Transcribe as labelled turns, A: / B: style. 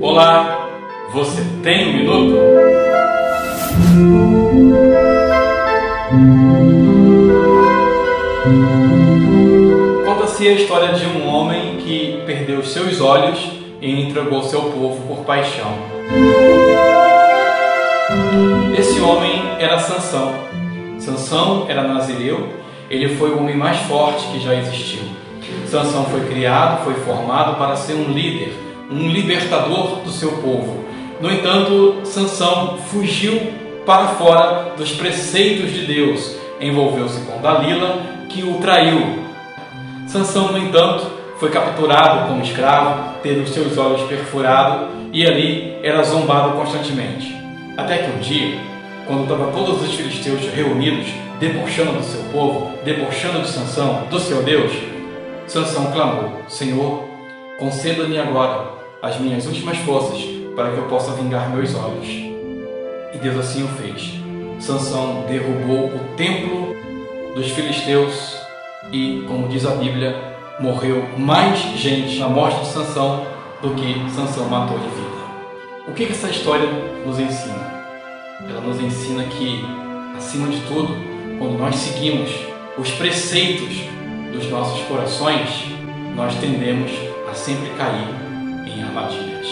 A: Olá, você tem um minuto? Conta-se a história de um homem que perdeu seus olhos e entregou seu povo por paixão. Esse homem era Sansão. Sansão era nazireu, ele foi o homem mais forte que já existiu. Sansão foi criado, foi formado para ser um líder, um libertador do seu povo. No entanto, Sansão fugiu para fora dos preceitos de Deus, envolveu-se com Dalila, que o traiu. Sansão, no entanto, foi capturado como escravo, tendo seus olhos perfurados e ali era zombado constantemente. Até que um dia, quando estavam todos os filisteus reunidos, debochando do seu povo, debochando de Sansão, do seu Deus, Sansão clamou: Senhor, conceda-me agora as minhas últimas forças para que eu possa vingar meus olhos. E Deus assim o fez. Sansão derrubou o templo dos filisteus e, como diz a Bíblia, morreu mais gente na morte de Sansão do que Sansão matou de vida. O que essa história nos ensina? Ela nos ensina que, acima de tudo, quando nós seguimos os preceitos dos nossos corações, nós tendemos a sempre cair em armadilhas.